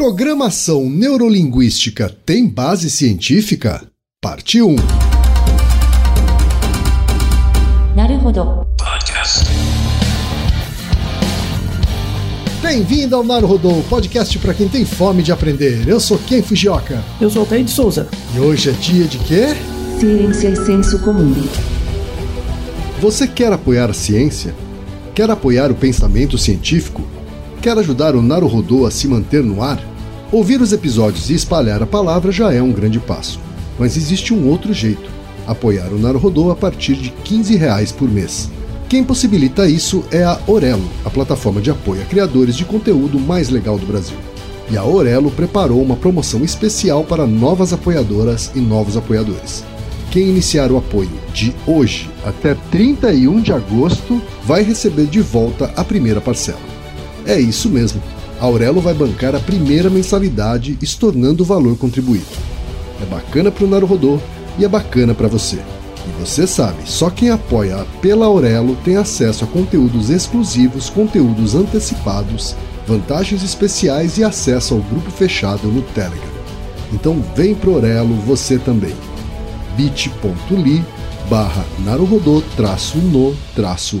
Programação neurolinguística tem base científica? Parte 1. Bem-vindo ao Naruhodô, podcast para quem tem fome de aprender. Eu sou Ken Fujioka. Eu sou Altair de Souza. E hoje é dia de quê? Ciência e senso comum. Você quer apoiar a ciência? Quer apoiar o pensamento científico? Quer ajudar o Naruhodô a se manter no ar? Ouvir os episódios e espalhar a palavra já é um grande passo. Mas existe um outro jeito: apoiar o Naruhodô a partir de 15 reais por mês. Quem possibilita isso é a Orelo, a plataforma de apoio a criadores de conteúdo mais legal do Brasil. E a Orelo preparou uma promoção especial para novas apoiadoras e novos apoiadores. Quem iniciar o apoio de hoje até 31 de agosto vai receber de volta a primeira parcela. É isso mesmo. Aurelo vai bancar a primeira mensalidade, estornando o valor contribuído. É bacana para o Naruhodô e é bacana para você. E você sabe, só quem apoia pela Aurelo tem acesso a conteúdos exclusivos, conteúdos antecipados, vantagens especiais e acesso ao grupo fechado no Telegram. Então vem pro Aurelo você também. bit.ly barra traço no traço.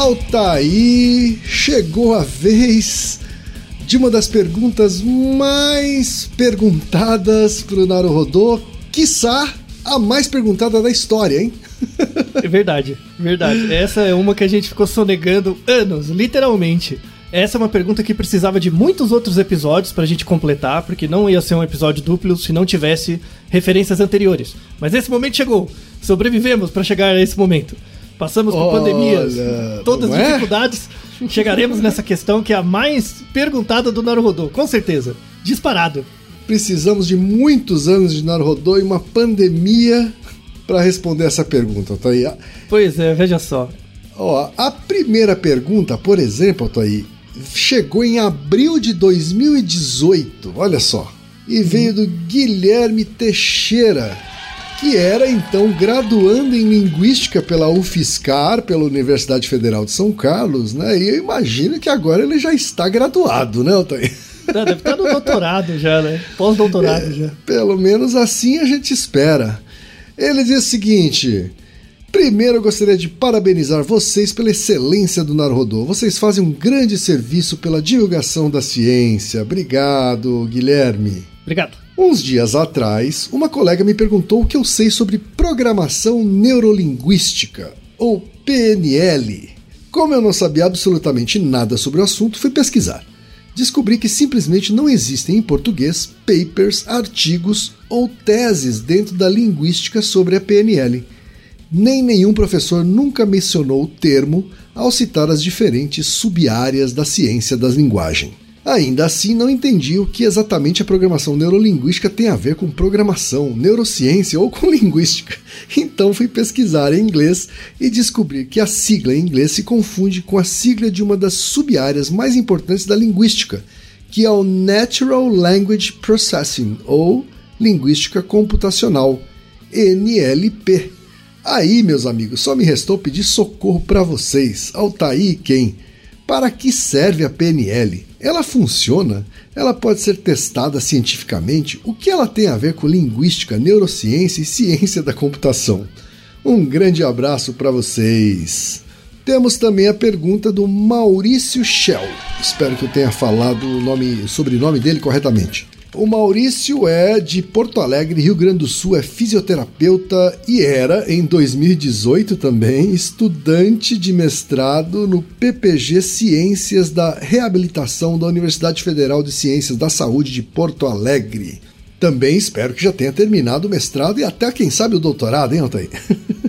Altaí, chegou a vez de uma das perguntas mais perguntadas pro Naruhodô, quiçá a mais perguntada da história, hein? É verdade, verdade. Essa é uma que a gente ficou sonegando anos, literalmente. Essa é uma pergunta que precisava de muitos outros episódios pra gente completar, porque não ia ser um episódio duplo se não tivesse referências anteriores. Mas esse momento chegou. Sobrevivemos pra chegar a esse momento. Passamos por Olha, pandemias, todas as é? dificuldades. Chegaremos nessa questão que é a mais perguntada do Naruhodô, com certeza. Disparado. Precisamos de muitos anos de Naruhodô e uma pandemia para responder essa pergunta, Altaí. Pois é, veja só. Ó, a primeira pergunta, por exemplo, Altaí, chegou em abril de 2018, olha só. E veio do Guilherme Teixeira, que era então graduando em Linguística pela UFSCar, pela Universidade Federal de São Carlos, né? E eu imagino que agora ele já está graduado, né, Altair? Não, deve estar no doutorado já, né? Pós-doutorado já. Pelo menos assim a gente espera. Ele diz o seguinte: Primeiro eu gostaria de parabenizar vocês pela excelência do Naruhodô. Vocês fazem um grande serviço pela divulgação da ciência. Obrigado, Guilherme. Obrigado. Uns dias atrás, uma colega me perguntou o que eu sei sobre programação neurolinguística, ou PNL. Como eu não sabia absolutamente nada sobre o assunto, fui pesquisar. Descobri que simplesmente não existem em português papers, artigos ou teses dentro da linguística sobre a PNL. Nem nenhum professor nunca mencionou o termo ao citar as diferentes sub-áreas da ciência da linguagem. Ainda assim, não entendi o que exatamente a programação neurolinguística tem a ver com programação, neurociência ou com linguística. Então fui pesquisar em inglês e descobri que a sigla em inglês se confunde com a sigla de uma das sub-áreas mais importantes da linguística, que é o Natural Language Processing, ou Linguística Computacional, NLP. Aí, meus amigos, só me restou pedir socorro para vocês, Altair e quem? Para que serve a PNL? Ela funciona? Ela pode ser testada cientificamente? O que ela tem a ver com linguística, neurociência e ciência da computação? Um grande abraço para vocês. Temos também a pergunta do Maurício Shell. Espero que eu tenha falado o nome, sobrenome dele corretamente. O Maurício é de Porto Alegre, Rio Grande do Sul, é fisioterapeuta e era, em 2018 também, estudante de mestrado no PPG Ciências da Reabilitação da Universidade Federal de Ciências da Saúde de Porto Alegre. Também espero que já tenha terminado o mestrado e até, quem sabe, o doutorado, hein, Altair?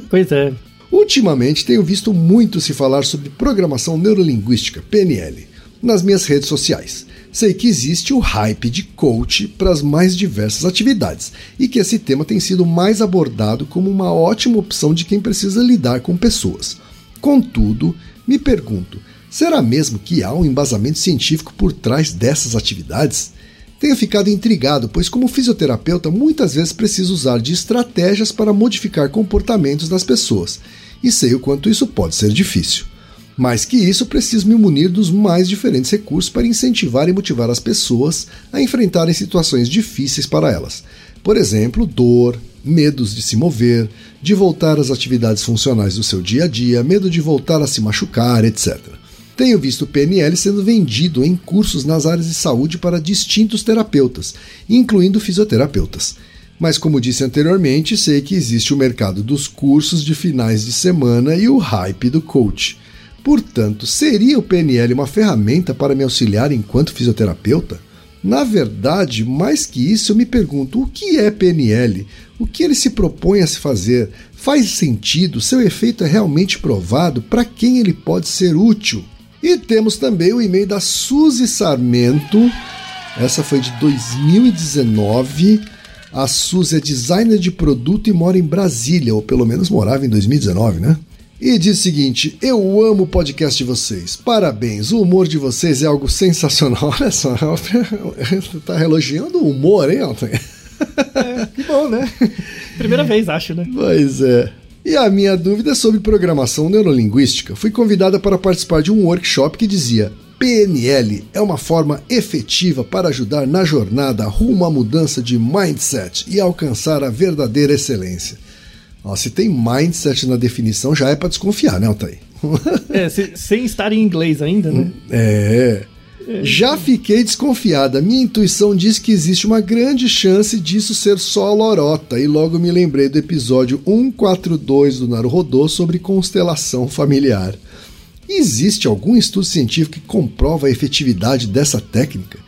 Pois é. Ultimamente tenho visto muito se falar sobre programação neurolinguística, PNL, nas minhas redes sociais. Sei que existe o hype de coach para as mais diversas atividades e que esse tema tem sido mais abordado como uma ótima opção de quem precisa lidar com pessoas. Contudo, me pergunto: será mesmo que há um embasamento científico por trás dessas atividades? Tenho ficado intrigado, pois, como fisioterapeuta, muitas vezes preciso usar de estratégias para modificar comportamentos das pessoas, e sei o quanto isso pode ser difícil. Mais que isso, preciso me munir dos mais diferentes recursos para incentivar e motivar as pessoas a enfrentarem situações difíceis para elas. Por exemplo, dor, medos de se mover, de voltar às atividades funcionais do seu dia a dia, medo de voltar a se machucar, etc. Tenho visto PNL sendo vendido em cursos nas áreas de saúde para distintos terapeutas, incluindo fisioterapeutas. Mas, como disse anteriormente, sei que existe o mercado dos cursos de finais de semana e o hype do coach. Portanto, seria o PNL uma ferramenta para me auxiliar enquanto fisioterapeuta? Na verdade, mais que isso, eu me pergunto: o que é PNL? O que ele se propõe a se fazer? Faz sentido? Seu efeito é realmente provado? Para quem ele pode ser útil? E temos também o e-mail da Suzy Sarmento. Essa foi de 2019. A Suzy é designer de produto e mora em Brasília, ou pelo menos morava em 2019, né? E diz o seguinte: Eu amo o podcast de vocês. Parabéns, o humor de vocês é algo sensacional. Olha só, tá elogiando o humor, hein, Elton? É, que bom, né? Primeira vez, acho, né? Pois é. E a minha dúvida é sobre programação neurolinguística. Fui convidada para participar de um workshop que dizia: PNL é uma forma efetiva para ajudar na jornada rumo à mudança de mindset e alcançar a verdadeira excelência. Ó, se tem mindset na definição, já é para desconfiar, né, Altair? É, se, sem estar em inglês ainda, né? É. Já fiquei desconfiada. Minha intuição diz que existe uma grande chance disso ser só lorota, e logo me lembrei do episódio 142 do Naruhodô sobre constelação familiar. Existe algum estudo científico que comprova a efetividade dessa técnica?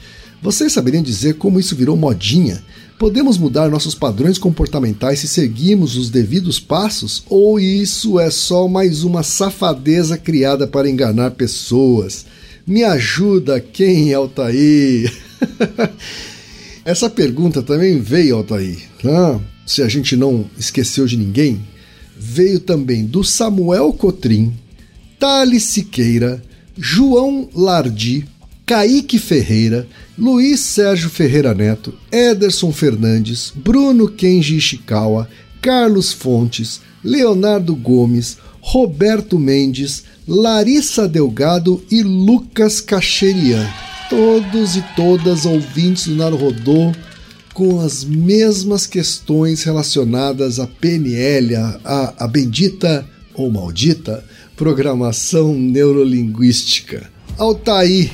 Vocês saberiam dizer como isso virou modinha? Podemos mudar nossos padrões comportamentais se seguirmos os devidos passos? Ou isso é só mais uma safadeza criada para enganar pessoas? Me ajuda quem, Altair? Essa pergunta também veio, Altair. Ah, se a gente não esqueceu de ninguém, veio também do Samuel Cotrim, Thales Siqueira, João Lardi, Kaique Ferreira, Luiz Sérgio Ferreira Neto, Ederson Fernandes, Bruno Kenji Ishikawa, Carlos Fontes, Leonardo Gomes, Roberto Mendes, Larissa Delgado e Lucas Cacherian. Todos e todas ouvintes do Naruhodô com as mesmas questões relacionadas à PNL, a, a bendita ou maldita programação neurolinguística. Altair,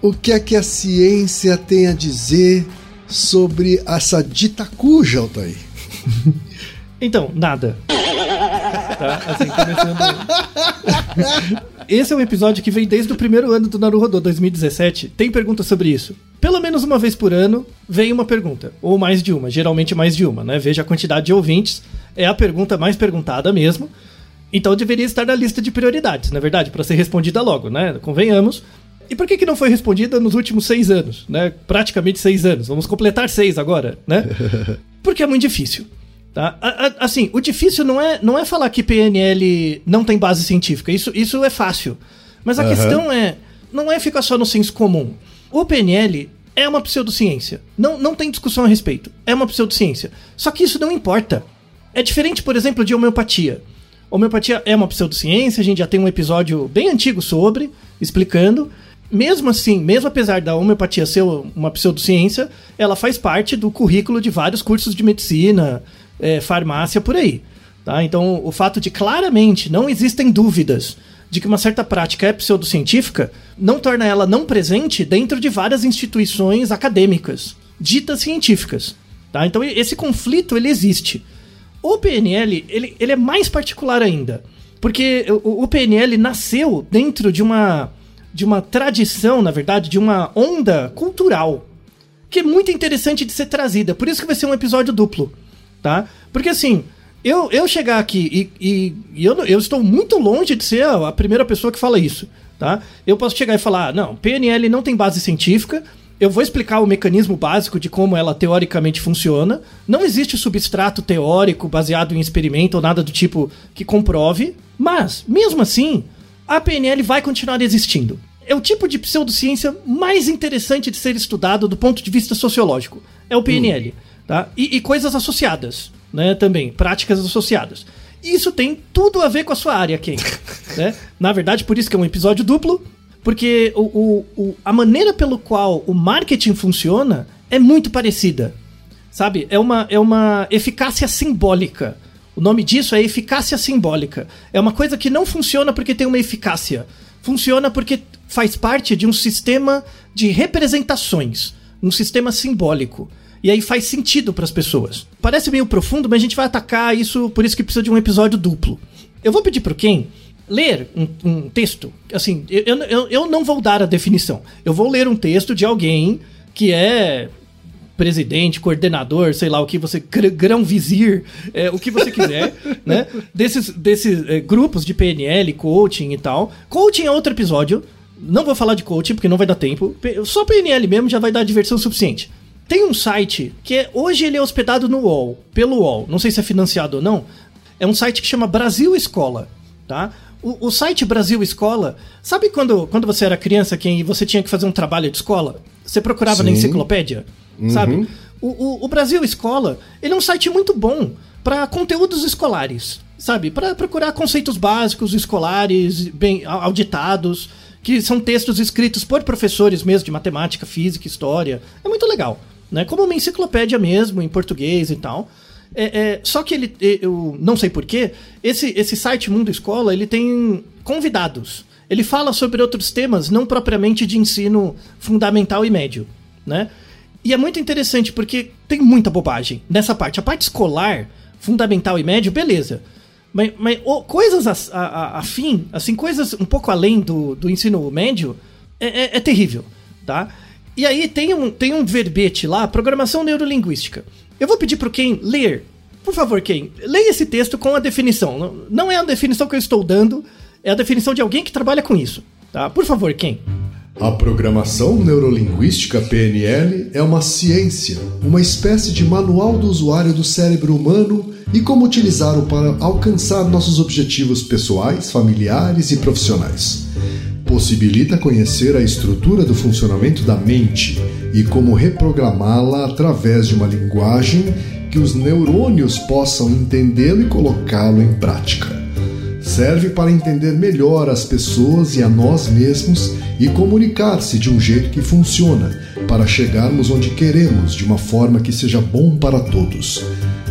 o que é que a ciência tem a dizer sobre essa dita cuja, Altair? Então, nada. Tá? Assim, começando. Esse é um episódio que vem desde o primeiro ano do Naruhodô 2017. Tem pergunta sobre isso. Pelo menos uma vez por ano vem uma pergunta, ou mais de uma, geralmente mais de uma, né? Veja a quantidade de ouvintes, é a pergunta mais perguntada mesmo. Então deveria estar na lista de prioridades, na é verdade, para ser respondida logo, né? Convenhamos. E por que, que não foi respondida nos últimos seis anos, né? Praticamente seis anos. Vamos completar seis agora, né? Porque é muito difícil. Tá? Assim, o difícil não é, não é falar que PNL não tem base científica. Isso, isso é fácil. Mas a uhum. questão é, não é ficar só no senso comum. O PNL é uma pseudociência. Não, não tem discussão a respeito. É uma pseudociência. Só que isso não importa. É diferente, por exemplo, de homeopatia. Homeopatia é uma pseudociência, a gente já tem um episódio bem antigo sobre, explicando mesmo assim, mesmo apesar da homeopatia ser uma pseudociência, ela faz parte do currículo de vários cursos de medicina, é, farmácia por aí. Tá? Então, o fato de claramente não existem dúvidas de que uma certa prática é pseudocientífica não torna ela não presente dentro de várias instituições acadêmicas, ditas científicas. Tá? Então esse conflito ele existe. O PNL ele, ele é mais particular ainda, porque o, o PNL nasceu dentro de uma, de uma tradição, na verdade, de uma onda cultural que é muito interessante de ser trazida. Por isso que vai ser um episódio duplo, tá? Porque assim, eu, eu chegar aqui e, e, e eu, eu estou muito longe de ser a, primeira pessoa que fala isso, tá? Eu posso chegar e falar, não, PNL não tem base científica, eu vou explicar o mecanismo básico de como ela teoricamente funciona. Não existe substrato teórico baseado em experimento ou nada do tipo que comprove, mas, mesmo assim, a PNL vai continuar existindo. É o tipo de pseudociência mais interessante de ser estudado do ponto de vista sociológico. É o PNL. Hum. Tá? E, e coisas associadas né, também, práticas associadas. Isso tem tudo a ver com a sua área, Ken. né? Na verdade, por isso que é um episódio duplo, porque o, o, o, a maneira pelo qual o marketing funciona é muito parecida. Sabe? É uma, é uma eficácia simbólica. O nome disso é eficácia simbólica. É uma coisa que não funciona porque tem uma eficácia. Funciona porque faz parte de um sistema de representações, um sistema simbólico. E aí faz sentido para as pessoas. Parece meio profundo, mas a gente vai atacar isso, por isso que precisa de um episódio duplo. Eu vou pedir para quem ler um, um, texto. Assim, eu, eu, eu não vou dar a definição. Eu vou ler um texto de alguém que é presidente, coordenador, sei lá o que você, grão-vizir, é, o que você quiser, né? Desses, desses é, grupos de PNL, coaching e tal. Coaching é outro episódio. Não vou falar de coaching porque não vai dar tempo. Só PNL mesmo já vai dar diversão suficiente. Tem um site que é, hoje ele é hospedado no UOL, pelo UOL, não sei se é financiado ou não. É um site que chama Brasil Escola, tá? O, o site Brasil Escola, sabe quando, quando você era criança que você tinha que fazer um trabalho de escola? Você procurava Sim. na enciclopédia, uhum. sabe? O, o, o, Brasil Escola, ele é um site muito bom para conteúdos escolares, sabe? Para procurar conceitos básicos escolares, bem auditados, que são textos escritos por professores mesmo de matemática, física, história. É muito legal né? Como uma enciclopédia mesmo, em português e tal. É, é, só que ele, eu não sei porquê, esse, esse site Mundo Escola, ele tem convidados. Ele fala sobre outros temas, não propriamente de ensino fundamental e médio, né? E é muito interessante porque tem muita bobagem nessa parte. A parte escolar, fundamental e médio, beleza. Mas, mas oh, coisas afim, assim, coisas um pouco além do, do ensino médio, é, é, é terrível, tá? E aí tem um, tem um verbete lá, programação neurolinguística. Eu vou pedir para quem ler. Por favor, quem leia esse texto com a definição. Não é a definição que eu estou dando, é a definição de alguém que trabalha com isso. Tá? Por favor, quem? A programação neurolinguística PNL é uma ciência, uma espécie de manual do usuário do cérebro humano e como utilizá-lo para alcançar nossos objetivos pessoais, familiares e profissionais possibilita conhecer a estrutura do funcionamento da mente e como reprogramá-la através de uma linguagem que os neurônios possam entendê-lo e colocá-lo em prática. Serve para entender melhor as pessoas e a nós mesmos e comunicar-se de um jeito que funciona, para chegarmos onde queremos de uma forma que seja bom para todos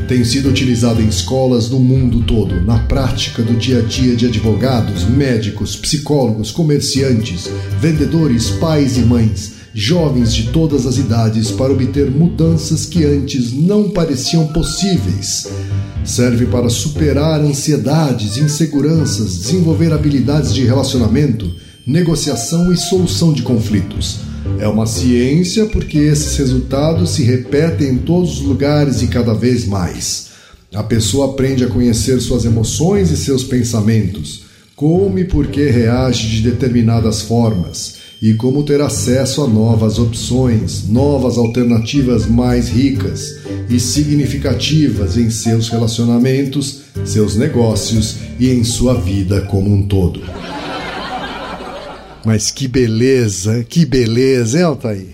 tem sido utilizado em escolas no mundo todo, na prática do dia a dia de advogados, médicos, psicólogos, comerciantes, vendedores, pais e mães, jovens de todas as idades para obter mudanças que antes não pareciam possíveis. Serve para superar ansiedades, inseguranças, desenvolver habilidades de relacionamento, negociação e solução de conflitos é uma ciência porque esses resultados se repetem em todos os lugares e cada vez mais. A pessoa aprende a conhecer suas emoções e seus pensamentos, como e por que reage de determinadas formas, e como ter acesso a novas opções, novas alternativas mais ricas e significativas em seus relacionamentos, seus negócios e em sua vida como um todo. Mas que beleza, que beleza, hein, Altair?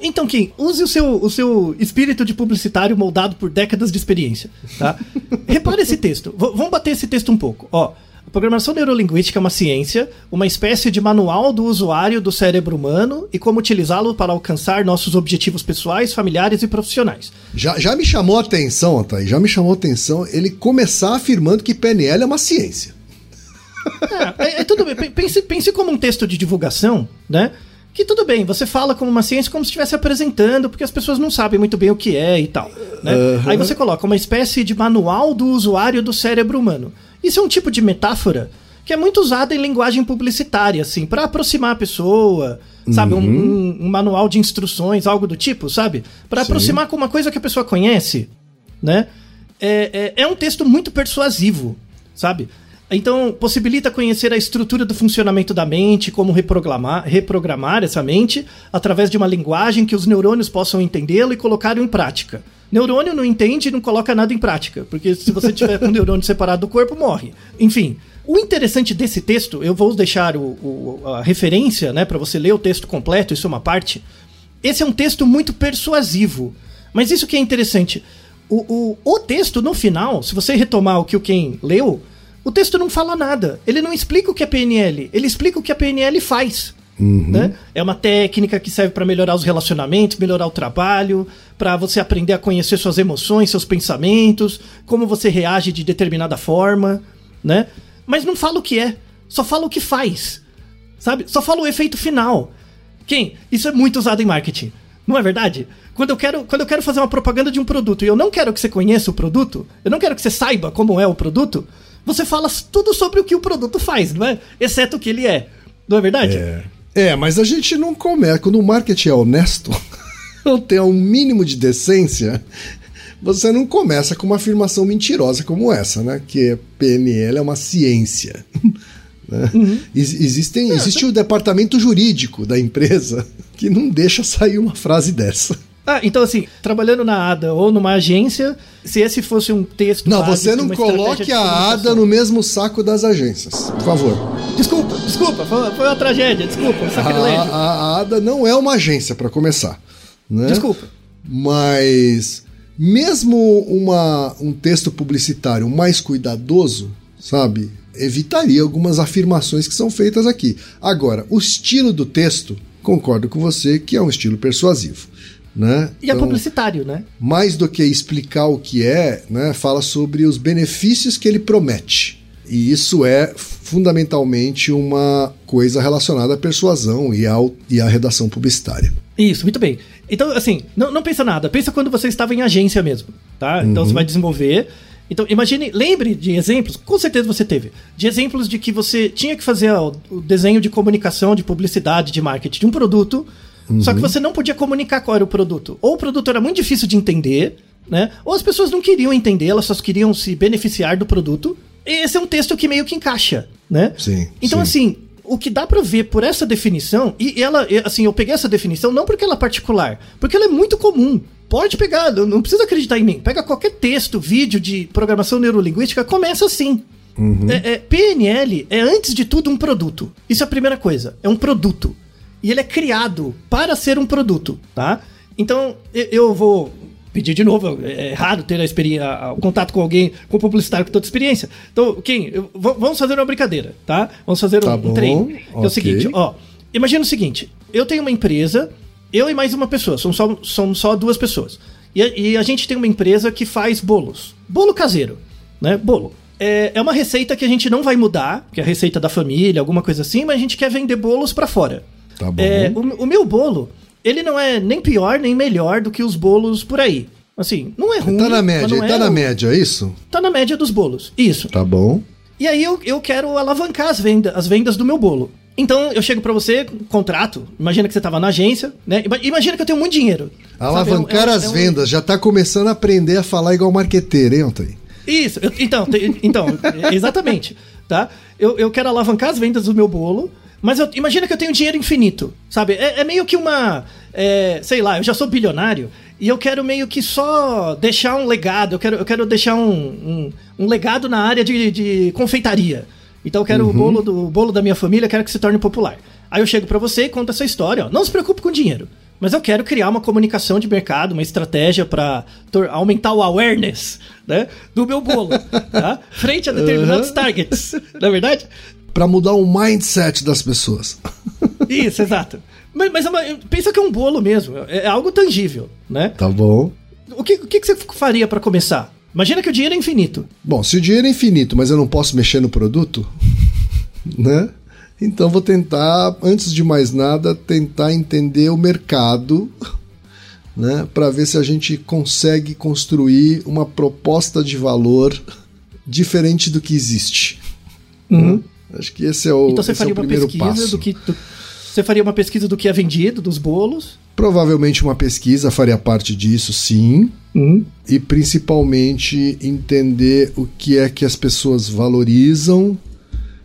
Então, Kim, use o seu, o seu espírito de publicitário moldado por décadas de experiência, tá? Repare esse texto. V vamos bater esse texto um pouco. Ó, a programação neurolinguística é uma ciência, uma espécie de manual do usuário do cérebro humano e como utilizá-lo para alcançar nossos objetivos pessoais, familiares e profissionais. Já, já me chamou a atenção, Altair, já me chamou a atenção ele começar afirmando que PNL é uma ciência. É, é, é tudo bem. Pense, pense como um texto de divulgação, né? Que tudo bem, você fala como uma ciência como se estivesse apresentando, porque as pessoas não sabem muito bem o que é e tal. Né? Uhum. Aí você coloca uma espécie de manual do usuário do cérebro humano. Isso é um tipo de metáfora que é muito usada em linguagem publicitária, assim, para aproximar a pessoa, sabe? Um, um- um manual de instruções, algo do tipo, sabe? Para aproximar com uma coisa que a pessoa conhece, né? É, é, é um texto muito persuasivo, sabe? Então, possibilita conhecer a estrutura do funcionamento da mente, como reprogramar, reprogramar essa mente através de uma linguagem que os neurônios possam entendê-lo e colocá-lo em prática. Neurônio não entende e não coloca nada em prática, porque se você tiver o neurônio separado do corpo, morre. Enfim, o interessante desse texto, eu vou deixar o, o- a referência, né, para você ler o texto completo, isso é uma parte. Esse é um texto muito persuasivo. Mas isso que é interessante. O, o, o texto, no final, se você retomar o que o Ken leu, o texto não fala nada. Ele não explica o que é PNL. Ele explica o que a PNL faz. Né? É uma técnica que serve para melhorar os relacionamentos, melhorar o trabalho, para você aprender a conhecer suas emoções, seus pensamentos, como você reage de determinada forma, né? Mas não fala o que é, só fala o que faz. Sabe? Só fala o efeito final. Quem? Isso é muito usado em marketing. Não é verdade? Quando eu quero, quando eu quero fazer uma propaganda de um produto e eu não quero que você conheça o produto, eu não quero que você saiba como é o produto, você fala tudo sobre o que o produto faz, não é? Exceto o que ele é. Não é verdade? É, mas a gente não começa. Quando o marketing é honesto, não tem um mínimo de decência, você não começa com uma afirmação mentirosa como essa, né? Que PNL é uma ciência. né? Ex- Existem, existe o departamento jurídico da empresa que não deixa sair uma frase dessa. Ah, então assim, trabalhando na ADA ou numa agência, se esse fosse um texto. Não, básico você não coloque a ADA no mesmo saco das agências, por favor. Desculpa, desculpa, foi, uma tragédia, desculpa, um A, sacrilégio. a, a ADA não é uma agência, para começar. Né? Desculpa. Mas mesmo uma, um texto publicitário mais cuidadoso, sabe, evitaria algumas afirmações que são feitas aqui. Agora, o estilo do texto, concordo com você que é um estilo persuasivo. Né? E é Então, publicitário, né? mais do que explicar o que é, né, fala sobre os benefícios que ele promete. E isso é fundamentalmente uma coisa relacionada à persuasão e, ao, e à redação publicitária. Isso, muito bem. Então, assim, não, não pensa nada. Pensa quando você estava em agência mesmo, tá? Então você vai desenvolver. Então, imagine, lembre de exemplos, com certeza você teve, de exemplos de que você tinha que fazer ó, o desenho de comunicação, de publicidade, de marketing de um produto, só que você não podia comunicar qual era o produto. Ou o produto era muito difícil de entender, né? Ou as pessoas não queriam entender, elas só queriam se beneficiar do produto. Esse é um texto que meio que encaixa, né? Sim, Então, sim. assim, o que dá pra ver por essa definição, e ela, assim, eu peguei essa definição não porque ela é particular, porque ela é muito comum. Pode pegar, não precisa acreditar em mim. Pega qualquer texto, vídeo de programação neurolinguística, começa assim. É- é, PNL é, antes de tudo, um produto. Isso é a primeira coisa. É um produto. E ele é criado para ser um produto, tá? Então, eu, vou pedir de novo. É raro ter a experiência, o contato com alguém, com um publicitário com toda experiência. Então, quem? eu- vamos fazer uma brincadeira, tá? Vamos fazer um, Tá um bom, treino. É ok. o seguinte, ó. Imagina o seguinte: eu tenho uma empresa, eu e mais uma pessoa, são só, são só duas pessoas. E a, e a gente tem uma empresa que faz bolos. Bolo caseiro, né? Bolo. É, é uma receita que a gente não vai mudar, que é a receita da família, alguma coisa assim, mas a gente quer vender bolos pra fora. Tá bom. É, o, o meu bolo, ele não é nem pior nem melhor do que os bolos por aí. Assim, não é ruim. tá na média, tá é na o- média, é isso? Tá na média dos bolos. Isso. Tá bom. E aí eu, eu quero alavancar as vendas, as vendas do meu bolo. Então eu chego pra você, contrato. Imagina que você tava na agência, né? Ima- Imagina que eu tenho muito dinheiro. Alavancar É um- é um- as é um- vendas, já tá começando a aprender a falar igual marqueteiro, hein, Antônio? Isso, eu- então, então, exatamente, tá? Eu, eu quero alavancar as vendas do meu bolo, mas eu- imagina que eu tenho dinheiro infinito, sabe? É, é meio que uma, é, sei lá, eu já sou bilionário e eu quero meio que só deixar um legado, eu quero, eu quero deixar um, um, um legado na área de, de confeitaria. Então eu quero o bolo do o bolo da minha família, eu quero que se torne popular. Aí eu chego pra você e conto essa história, ó. Não se preocupe com dinheiro. Mas eu quero criar uma comunicação de mercado, uma estratégia para aumentar o awareness né, do meu bolo, tá? Frente a determinados targets. Não é verdade? Pra mudar o mindset das pessoas. Isso, exato. Mas, mas é uma- pensa que é um bolo mesmo, é é algo tangível, né? Tá bom. O que, o que você faria para começar? Imagina que o dinheiro é infinito. Bom, se o dinheiro é infinito, mas eu não posso mexer no produto, né? Então vou tentar, antes de mais nada, tentar entender o mercado, né, para ver se a gente consegue construir uma proposta de valor diferente do que existe. Uhum. Né? Acho que esse é o, Então você é faria o uma pesquisa passo. do que. do- você faria uma pesquisa do que é vendido, dos bolos. Provavelmente uma pesquisa faria parte disso, sim. Uhum. E principalmente entender o que é que as pessoas valorizam,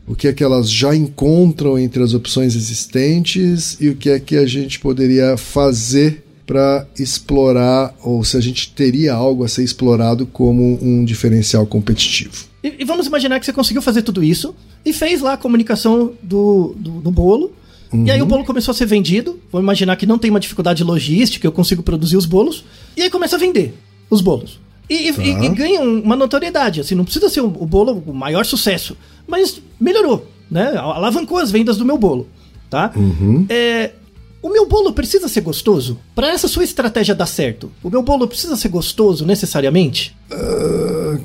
o que é que elas já encontram entre as opções existentes e o que é que a gente poderia fazer para explorar, ou se a gente teria algo a ser explorado como um diferencial competitivo. E, e vamos imaginar que você conseguiu fazer tudo isso e fez lá a comunicação do, do, do bolo. E aí o bolo começou a ser vendido. Vamos imaginar que não tem uma dificuldade logística, eu consigo produzir os bolos. E aí começa a vender os bolos. E, Tá. e- e ganha um- uma notoriedade. Assim, não precisa ser o, o bolo o maior sucesso, mas melhorou, né? Alavancou as vendas do meu bolo, tá? É, o meu bolo precisa ser gostoso? Para essa sua estratégia dar certo, o meu bolo precisa ser gostoso necessariamente?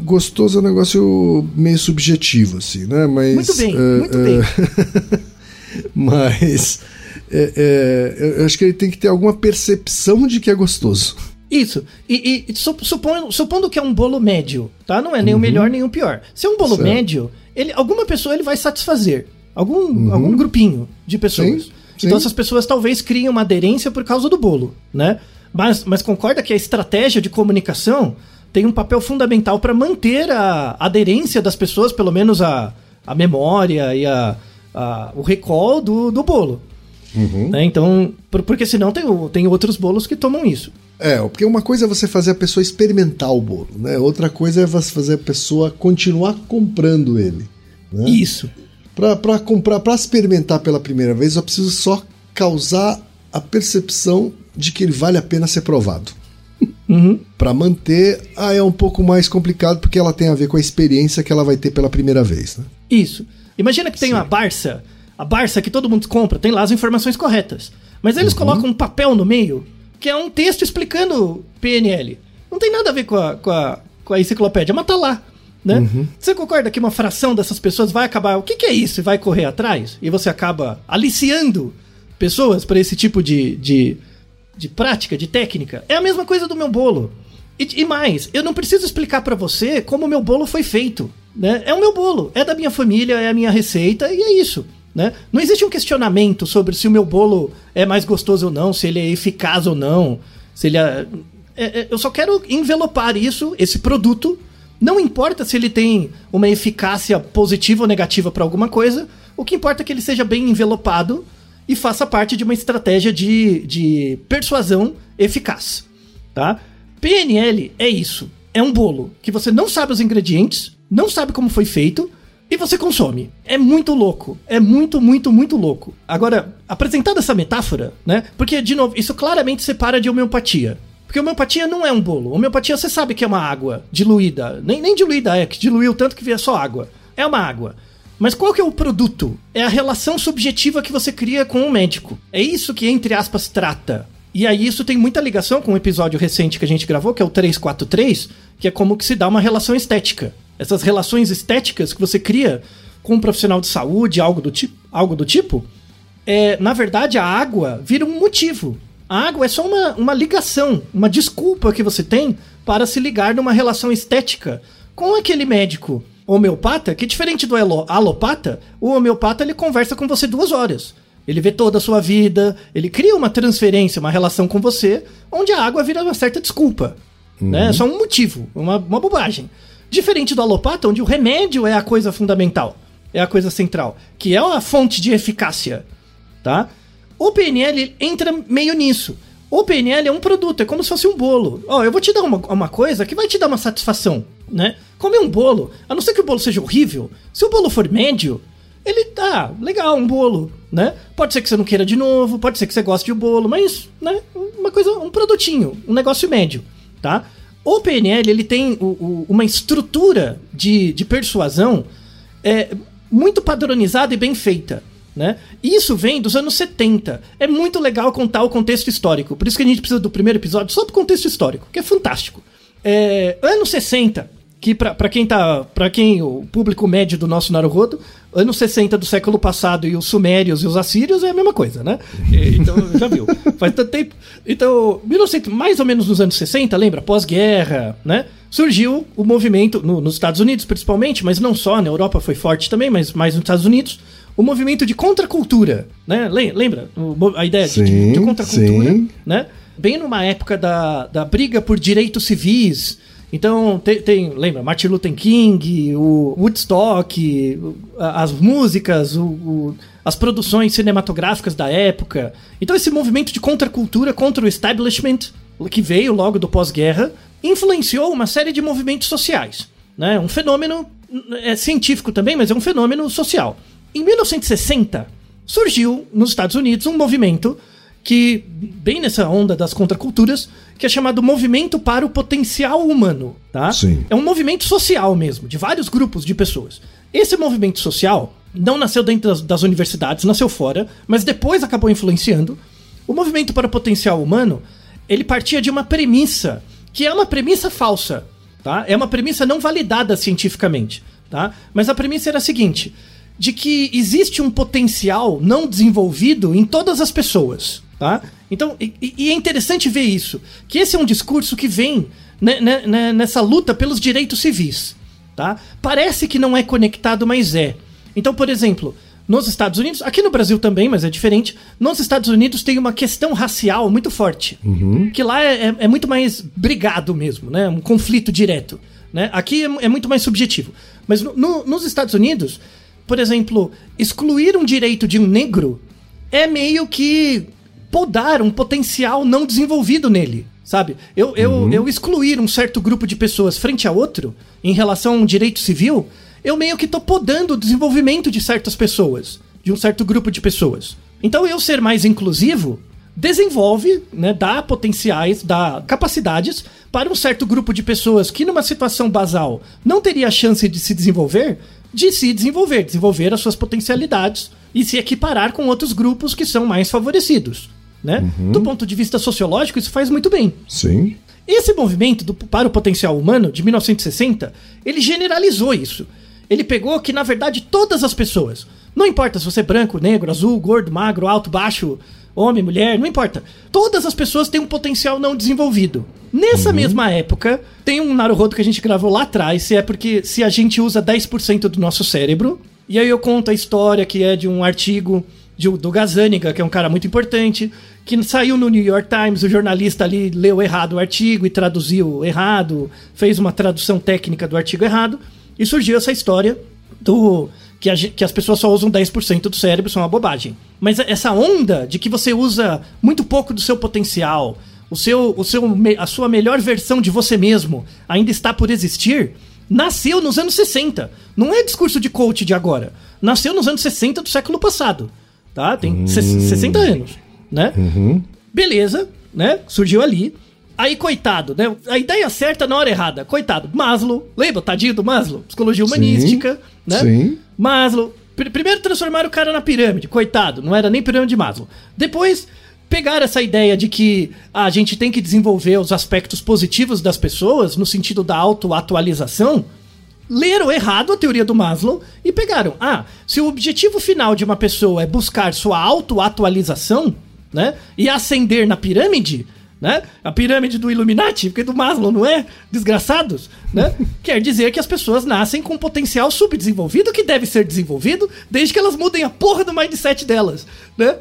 Gostoso é um negócio meio subjetivo, assim, né? Mas, Muito bem, eh, muito eh, bem. Mas é, é, eu acho que ele tem que ter alguma percepção de que é gostoso. Isso. E, e su- supondo, supondo que é um bolo médio, tá? Não é nem o melhor nem o pior. Se é um bolo Uhum. Certo. médio, ele, alguma pessoa ele vai satisfazer. Algum, algum grupinho de pessoas. Uhum. Sim, sim. Então essas pessoas talvez criem uma aderência por causa do bolo, né? Mas, mas concorda que a estratégia de comunicação tem um papel fundamental para manter a aderência das pessoas, pelo menos a, a memória e a, a- o recall do, do bolo. Uhum. né? Então, por- porque senão tem, tem outros bolos que tomam isso. É, porque uma coisa é você fazer a pessoa experimentar o bolo, né? Outra coisa é você fazer a pessoa continuar comprando ele. Né? Isso. Pra, pra comprar, para experimentar pela primeira vez, eu preciso só causar a percepção de que ele vale a pena ser provado. Uhum. Pra manter, ah, é um pouco mais complicado porque ela tem a ver com a experiência que ela vai ter pela primeira vez, né? Isso. Imagina que tem uma Barça. A Barça que todo mundo compra, tem lá as informações corretas. Mas eles colocam um papel no meio, que é um texto explicando PNL. Não tem nada a ver com a, com a, com a enciclopédia, mas tá lá. Né? Você concorda que uma fração dessas pessoas vai acabar. O que, que é isso? E vai correr atrás? E você acaba aliciando pessoas para esse tipo de, de, de prática, de técnica? É a mesma coisa do meu bolo. E, e mais, eu não preciso explicar pra você como o meu bolo foi feito. Né? É o meu bolo, é da minha família, é a minha receita e é isso. Né? Não existe um questionamento sobre se o meu bolo é mais gostoso ou não, se ele é eficaz ou não, se ele é... é- é- eu só quero envelopar isso, esse produto. Não importa se ele tem uma eficácia positiva ou negativa para alguma coisa, o que importa é que ele seja bem envelopado e faça parte de uma estratégia de, de persuasão eficaz. Tá? PNL é isso. É um bolo que você não sabe os ingredientes, não sabe como foi feito e você consome. É muito louco. É muito, muito, muito louco. Agora, apresentada essa metáfora, né? Porque, de novo, isso claramente separa de homeopatia. Porque homeopatia não é um bolo. Homeopatia você sabe que é uma água diluída. Nem, nem diluída é, que diluiu tanto que via só água. É uma água. Mas qual que é o produto? É a relação subjetiva que você cria com o médico. É isso que, entre aspas, trata. E aí isso tem muita ligação com um episódio recente que a gente gravou, que é o 343, que é como que se dá uma relação estética. Essas relações estéticas que você cria com um profissional de saúde, algo do tipo, algo do tipo é, na verdade, a água vira um motivo. A água é só uma, uma ligação, uma desculpa que você tem para se ligar numa relação estética com aquele médico homeopata, que diferente do alo- alopata, o homeopata ele conversa com você duas horas. Ele vê toda a sua vida, ele cria uma transferência, uma relação com você, onde a água vira uma certa desculpa. Né? É só um motivo, uma, uma bobagem. Diferente do alopata, onde o remédio é a coisa fundamental, é a coisa central, que é a fonte de eficácia tá? O PNL entra meio nisso. O PNL é um produto, é como se fosse um bolo. Ó, eu vou te dar uma, uma coisa que vai te dar uma satisfação, né? Comer um bolo, a não ser que o bolo seja horrível, se o bolo for médio, ele tá legal, um bolo, né? Pode ser que você não queira de novo, pode ser que você goste de bolo, mas, né? Uma coisa, um produtinho, um negócio médio, tá? O PNL, ele tem o- o- uma estrutura de, de persuasão é, muito padronizada e bem feita. Né? Isso vem dos anos 70. É muito legal contar o contexto histórico. Por isso que a gente precisa do primeiro episódio só pro contexto histórico, que é fantástico. É, anos 60, que pra, pra quem tá. para quem o público médio do nosso Naruhodo, anos 60 do século passado e os sumérios e os assírios é a mesma coisa, né? Então, já viu. Faz tanto tempo. Então, 1900, mais ou menos nos anos 60, lembra? Pós-guerra, né? Surgiu o movimento, no, nos Estados Unidos principalmente, mas não só, na Europa foi forte também, mas mais nos Estados Unidos, o movimento de contracultura, né? Lembra? A ideia sim, de, de contracultura, sim. né? Bem numa época da, da briga por direitos civis, então, tem, tem, lembra, Martin Luther King, o Woodstock, as músicas, o, o, as produções cinematográficas da época. Então, esse movimento de contracultura contra o establishment, que veio logo do pós-guerra, influenciou uma série de movimentos sociais. Né? Um fenômeno é científico também, mas é um fenômeno social. Em 1960, surgiu nos Estados Unidos um movimento que, bem nessa onda das contraculturas, que é chamado Movimento para o Potencial Humano, tá? Sim. É um movimento social mesmo, de vários grupos de pessoas. Esse movimento social não nasceu dentro das, das universidades, nasceu fora, mas depois acabou influenciando. O Movimento para o Potencial Humano, ele partia de uma premissa, que é uma premissa falsa, tá? É uma premissa não validada cientificamente, tá? Mas a premissa era a seguinte, de que existe um potencial não desenvolvido em todas as pessoas. Tá? Então, e, e, é interessante ver isso, que esse é um discurso que vem né, né, né, nessa luta pelos direitos civis. Tá? Parece que não é conectado, mas é. Então, por exemplo, nos Estados Unidos, aqui no Brasil também, mas é diferente, nos Estados Unidos tem uma questão racial muito forte. Uhum. Que lá é, é, é, muito mais brigado mesmo, né? Um conflito direto. Né? Aqui é, é muito mais subjetivo. Mas no, no, nos Estados Unidos, por exemplo, excluir um direito de um negro é meio que podar um potencial não desenvolvido nele. Sabe? Eu, eu, uhum. eu excluir um certo grupo de pessoas frente a outro, em relação a um direito civil, eu meio que tô podando o desenvolvimento de certas pessoas, de um certo grupo de pessoas. Então eu ser mais inclusivo desenvolve, né, dá potenciais, dá capacidades para um certo grupo de pessoas que numa situação basal não teria chance de se desenvolver, de se desenvolver, desenvolver as suas potencialidades e se equiparar com outros grupos que são mais favorecidos né? Uhum. Do ponto de vista sociológico, isso faz muito bem. Sim. Esse movimento do, para o potencial humano, de 1960, ele generalizou isso. Ele pegou que, na verdade, todas as pessoas, não importa se você é branco, negro, azul, gordo, magro, alto, baixo, homem, mulher, não importa. Todas as pessoas têm um potencial não desenvolvido. Nessa uhum. mesma época, tem um Naruhodo que a gente gravou lá atrás, se é porque se a gente usa 10% do nosso cérebro, e aí eu conto a história que é de um artigo de, do Gazaniga, que é um cara muito importante, que saiu no New York Times, o jornalista ali leu errado o artigo e traduziu errado, fez uma tradução técnica do artigo errado, e surgiu essa história do que, a, que as pessoas só usam 10% do cérebro, isso é uma bobagem. Mas essa onda de que você usa muito pouco do seu potencial, o seu, o seu, a sua melhor versão de você mesmo ainda está por existir, nasceu nos anos 60. Não é discurso de coach de agora. Nasceu nos anos 60 do século passado. Tá? Tem hum. 60 anos né? Uhum. Beleza, né? Surgiu ali. Aí, coitado, né? A ideia certa na hora errada. Coitado. Maslow, lembra? Tadinho do Maslow? Psicologia humanística, Sim. né? Sim. Maslow. Pr primeiro transformaram o cara na pirâmide. Coitado, não era nem pirâmide de Maslow. Depois pegaram essa ideia de que a gente tem que desenvolver os aspectos positivos das pessoas no sentido da autoatualização leram errado a teoria do Maslow e pegaram, ah, se o objetivo final de uma pessoa é buscar sua autoatualização, né? E ascender na pirâmide, né? A pirâmide do Illuminati, porque do Maslow, não é? Desgraçados, né? Quer dizer que as pessoas nascem com potencial subdesenvolvido que deve ser desenvolvido desde que elas mudem a porra do mindset delas, né?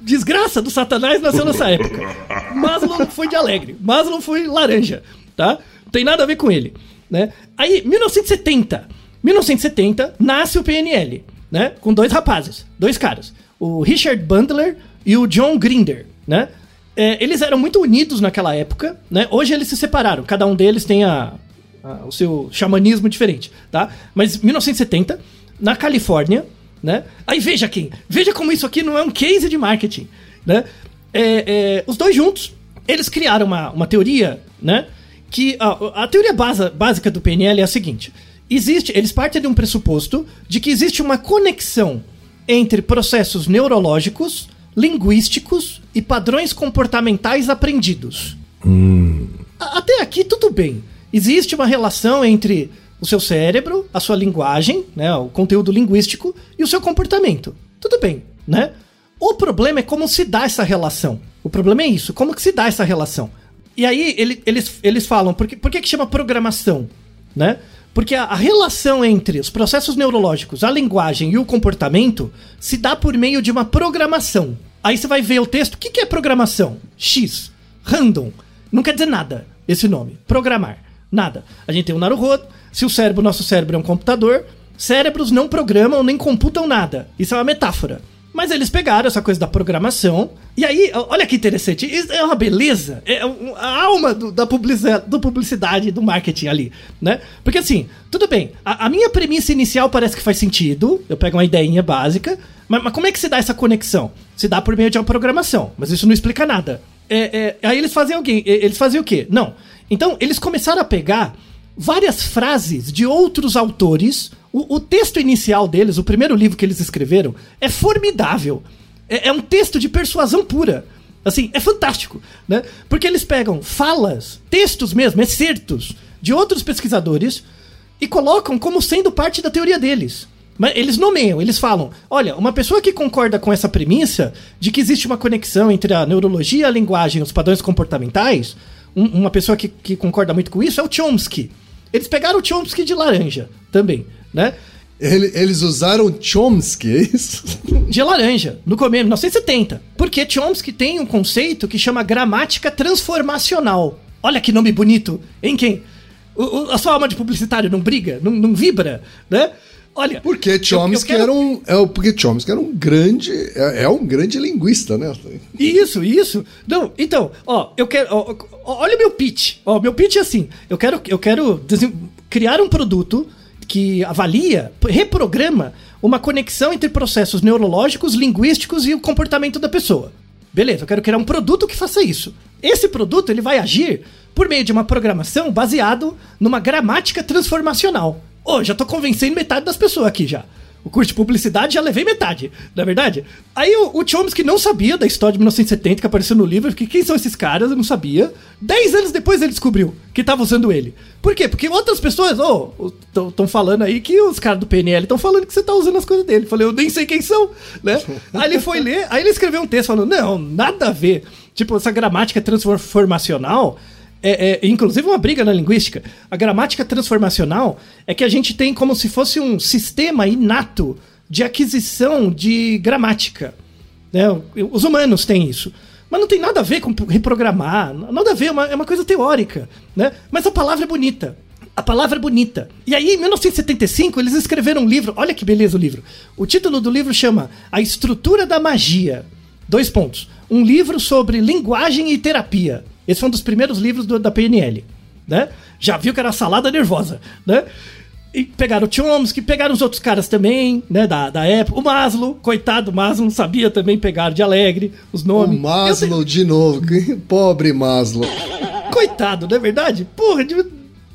Desgraça do Satanás nasceu nessa época. Maslow não foi de alegre, Maslow foi laranja, tá? Não tem nada a ver com ele, né? Aí, 1970, 1970 nasce o PNL, né? Com dois rapazes, dois caras, o Richard Bandler e o John Grinder, né? É, eles eram muito unidos naquela época, né? Hoje eles se separaram, cada um deles tem a, a, o seu xamanismo diferente, tá? Mas 1970, na Califórnia, né? Aí veja quem, veja como isso aqui não é um case de marketing, né? É, é, os dois juntos, eles criaram uma, uma teoria, né? Que a, a teoria base, básica do PNL é a seguinte: existe, eles partem de um pressuposto de que existe uma conexão entre processos neurológicos linguísticos e padrões comportamentais aprendidos. Hum. Até aqui tudo bem. Existe uma relação entre o seu cérebro, a sua linguagem, né, o conteúdo linguístico e o seu comportamento. Tudo bem, né? O problema é como se dá essa relação. O problema é isso, como que se dá essa relação? E aí ele, eles, eles falam, por que, por que, que chama programação? Né? Porque a, a, relação entre os processos neurológicos, a linguagem e o comportamento se dá por meio de uma programação. Aí você vai ver o texto, o que, que é programação? X, random. Não quer dizer nada esse nome. Programar. Nada. A gente tem o Naruhodo, se o cérebro, nosso cérebro é um computador, cérebros não programam nem computam nada. Isso é uma metáfora. Mas eles pegaram essa coisa da programação. E aí, olha que interessante. Isso é uma beleza. É a alma do, da publicidade, do publicidade, do marketing ali, né? Porque assim, tudo bem. A, a, minha premissa inicial parece que faz sentido. Eu pego uma ideinha básica. Mas, mas, como é que se dá essa conexão? Se dá por meio de uma programação. Mas isso não explica nada. É, é, aí eles fazem alguém. Eles fazem o quê? Não. Então, eles começaram a pegar várias frases de outros autores. O, o, texto inicial deles, o primeiro livro que eles escreveram, é formidável. É, é, um texto de persuasão pura. Assim, é fantástico, né? Porque eles pegam falas, textos mesmo, excertos de outros pesquisadores e colocam como sendo parte da teoria deles. Mas eles nomeiam, eles falam: olha, uma pessoa que concorda com essa premissa de que existe uma conexão entre a neurologia, a linguagem e os padrões comportamentais, um, uma pessoa que, que concorda muito com isso é o Chomsky. Eles pegaram o Chomsky de laranja também, né? Ele, eles usaram Chomsky, é isso? De laranja, no começo, 1970. Porque Chomsky tem um conceito que chama gramática transformacional. Olha que nome bonito, hein, quem? O, o, a sua alma de publicitário não briga, não, não vibra, né? Olha, porque Chomsky quero... era um, é, porque Chomsky era um grande, é, é, um grande linguista, né? Isso, isso. Não, então, ó, eu quero, ó, olha o meu pitch. Ó, meu pitch é assim, eu quero, eu quero criar um produto que avalia, reprograma uma conexão entre processos neurológicos, linguísticos e o comportamento da pessoa. Beleza, eu quero criar um produto que faça isso. Esse produto ele vai agir por meio de uma programação baseado numa gramática transformacional. Ô, oh, já tô convencendo metade das pessoas aqui já. O curso de publicidade já levei metade, não é verdade? Aí o, o Chomsky não sabia da história de 1970 que apareceu no livro, porque quem são esses caras, eu não sabia. Dez anos depois ele descobriu que tava usando ele. Por quê? Porque outras pessoas, ô, oh, estão falando aí que os caras do PNL estão falando que você tá usando as coisas dele. Eu falei, eu nem sei quem são, né? aí ele foi ler, aí ele escreveu um texto falando, não, nada a ver. Tipo, essa gramática transformacional é, é, inclusive uma briga na linguística. A gramática transformacional é que a gente tem como se fosse um sistema inato de aquisição de gramática. Né? Os humanos têm isso. Mas não tem nada a ver com reprogramar, nada a ver, é uma, é uma coisa teórica. Né? Mas a palavra é bonita. A palavra é bonita. E aí, em 1975, eles escreveram um livro. Olha que beleza o livro. O título do livro chama A Estrutura da Magia. Dois pontos. Um livro sobre linguagem e terapia. Esse foi um dos primeiros livros do, da PNL, né? Já viu que era salada nervosa, né? E pegaram o Chomsky, pegaram os outros caras também, né, da, da época. O Maslow, coitado, o Maslow não sabia também, pegaram de alegre os nomes. O Maslow de novo, pobre Maslow. Coitado, não é verdade? Porra, de...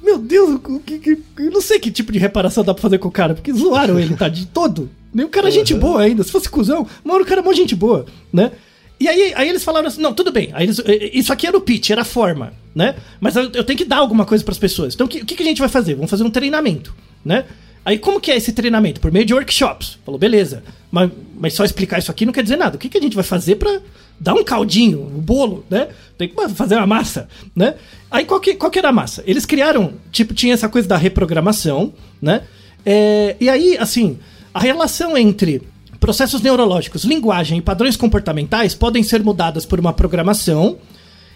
meu Deus, que, que, eu não sei que tipo de reparação dá pra fazer com o cara, porque zoaram ele, tá, de todo. Nem o cara é gente boa ainda, se fosse cuzão, mano, o cara é mó gente boa, né? E aí, aí eles falaram assim: não, tudo bem. Eles, isso aqui era o pitch, era a forma, né? Mas eu, eu tenho que dar alguma coisa para as pessoas. Então o que, que a gente vai fazer? Vamos fazer um treinamento, né? Aí como que é esse treinamento? Por meio de workshops. Falou, beleza. Mas, mas só explicar isso aqui não quer dizer nada. O que, que a gente vai fazer para dar um caldinho, um bolo, né? Tem que fazer uma massa, né? Aí qual que, qual que era a massa? Eles criaram, tipo, tinha essa coisa da reprogramação, né? É, e aí, assim, a relação entre Processos neurológicos, linguagem e padrões comportamentais podem ser mudadas por uma programação.